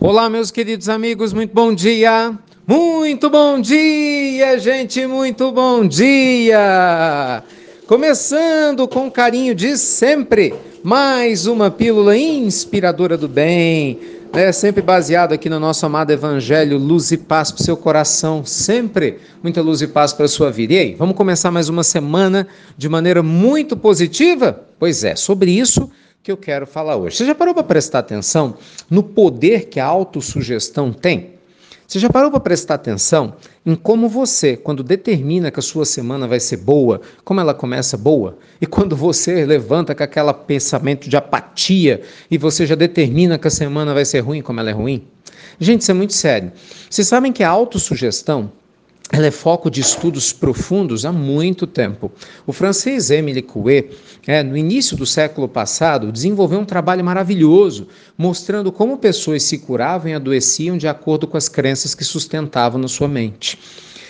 Olá, meus queridos amigos, muito bom dia! Muito bom dia, gente, muito bom dia! Começando com carinho de sempre, mais uma pílula inspiradora do bem, né? sempre baseado aqui no nosso amado Evangelho, luz e paz para o seu coração, sempre muita luz e paz para a sua vida. E aí, vamos começar mais uma semana de maneira muito positiva? Pois é, sobre isso que eu quero falar hoje. Você já parou para prestar atenção no poder que a autossugestão tem? Você já parou para prestar atenção em como você, quando determina que a sua semana vai ser boa, como ela começa boa? E quando você levanta com aquele pensamento de apatia e você já determina que a semana vai ser ruim, como ela é ruim? Gente, isso é muito sério. Vocês sabem que a autossugestão ela é foco de estudos profundos há muito tempo. O francês Émile Coué, é, no início do século passado, desenvolveu um trabalho maravilhoso, mostrando como pessoas se curavam e adoeciam de acordo com as crenças que sustentavam na sua mente.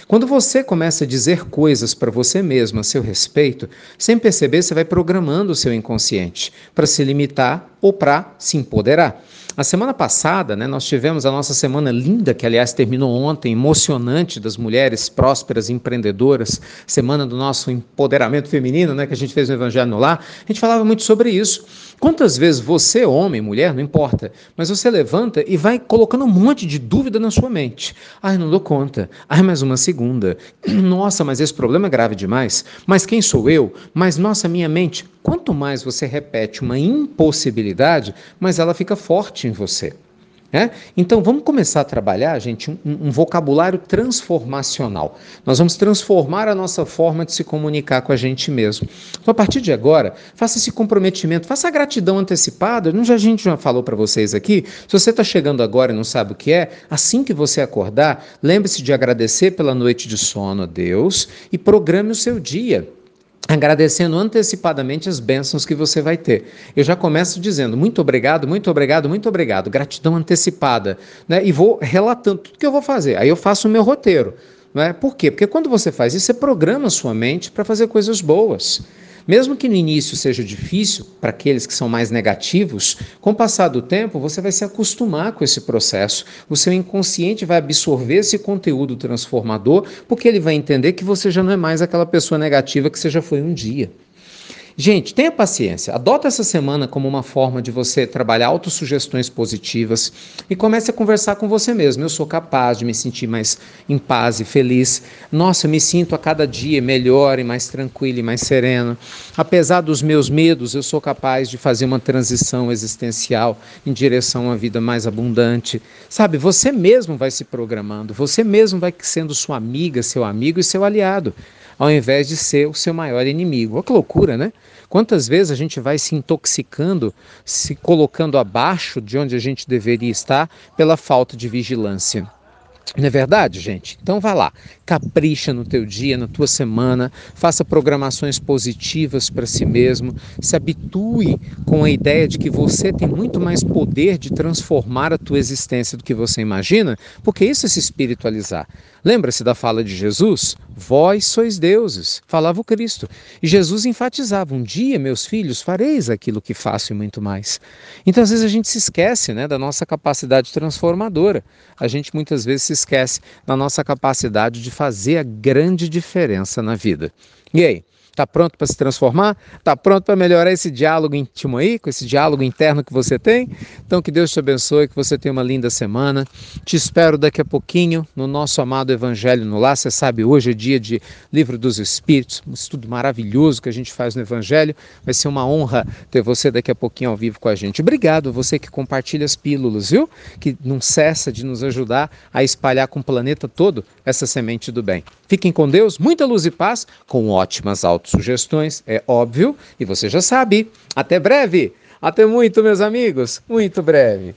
Quando você começa a dizer coisas para você mesmo a seu respeito, sem perceber, você vai programando o seu inconsciente para se limitar ou para se empoderar. A semana passada, né, nós tivemos a nossa semana linda, que aliás terminou ontem, emocionante das mulheres prósperas empreendedoras, semana do nosso empoderamento feminino, né, que a gente fez no Evangelho no Lar. A gente falava muito sobre isso. Quantas vezes você, homem, mulher, não importa, mas você levanta e vai colocando um monte de dúvida na sua mente. Ai, não dou conta. Ai, mais uma segunda. Nossa, mas esse problema é grave demais. Mas quem sou eu? Mas nossa, minha mente. Quanto mais você repete uma impossibilidade, mais ela fica forte em você. É? Então vamos começar a trabalhar, gente, um, um, vocabulário transformacional. Nós vamos transformar a nossa forma de se comunicar com a gente mesmo. Então, a partir de agora, faça esse comprometimento, faça a gratidão antecipada. Não já a gente já falou para vocês aqui. Se você está chegando agora e não sabe o que é, assim que você acordar, lembre-se de agradecer pela noite de sono a Deus e programe o seu dia agradecendo antecipadamente as bênçãos que você vai ter. Eu já começo dizendo muito obrigado, muito obrigado, muito obrigado, gratidão antecipada, né? E vou relatando tudo que eu vou fazer. Aí eu faço o meu roteiro, né? Por quê? Porque quando você faz isso, você programa sua mente para fazer coisas boas. Mesmo que no início seja difícil para aqueles que são mais negativos, com o passar do tempo você vai se acostumar com esse processo. O seu inconsciente vai absorver esse conteúdo transformador, porque ele vai entender que você já não é mais aquela pessoa negativa que você já foi um dia. Gente, tenha paciência. Adota essa semana como uma forma de você trabalhar autossugestões positivas e comece a conversar com você mesmo. Eu sou capaz de me sentir mais em paz e feliz. Nossa, eu me sinto a cada dia melhor e mais tranquilo e mais sereno. Apesar dos meus medos, eu sou capaz de fazer uma transição existencial em direção a uma vida mais abundante. Sabe, você mesmo vai se programando, você mesmo vai sendo sua amiga, seu amigo e seu aliado ao invés de ser o seu maior inimigo. Olha que loucura, né? Quantas vezes a gente vai se intoxicando, se colocando abaixo de onde a gente deveria estar pela falta de vigilância. Não é verdade, gente? Então vá lá, capricha no teu dia, na tua semana, faça programações positivas para si mesmo, se habitue com a ideia de que você tem muito mais poder de transformar a tua existência do que você imagina, porque isso é se espiritualizar. Lembra-se da fala de Jesus? Vós sois deuses, falava o Cristo. E Jesus enfatizava: um dia, meus filhos, fareis aquilo que faço e muito mais. Então, às vezes, a gente se esquece né, da nossa capacidade transformadora. A gente muitas vezes se esquece da nossa capacidade de fazer a grande diferença na vida. E aí? Está pronto para se transformar? Está pronto para melhorar esse diálogo íntimo aí, com esse diálogo interno que você tem? Então que Deus te abençoe, que você tenha uma linda semana. Te espero daqui a pouquinho no nosso amado Evangelho no Lar. Você sabe, hoje é dia de Livro dos Espíritos, um estudo maravilhoso que a gente faz no Evangelho. Vai ser uma honra ter você daqui a pouquinho ao vivo com a gente. Obrigado você que compartilha as pílulas, viu? Que não cessa de nos ajudar a espalhar com o planeta todo essa semente do bem. Fiquem com Deus, muita luz e paz, com ótimas autossugestões, é óbvio, e você já sabe. Até breve! Até muito, meus amigos! Muito breve!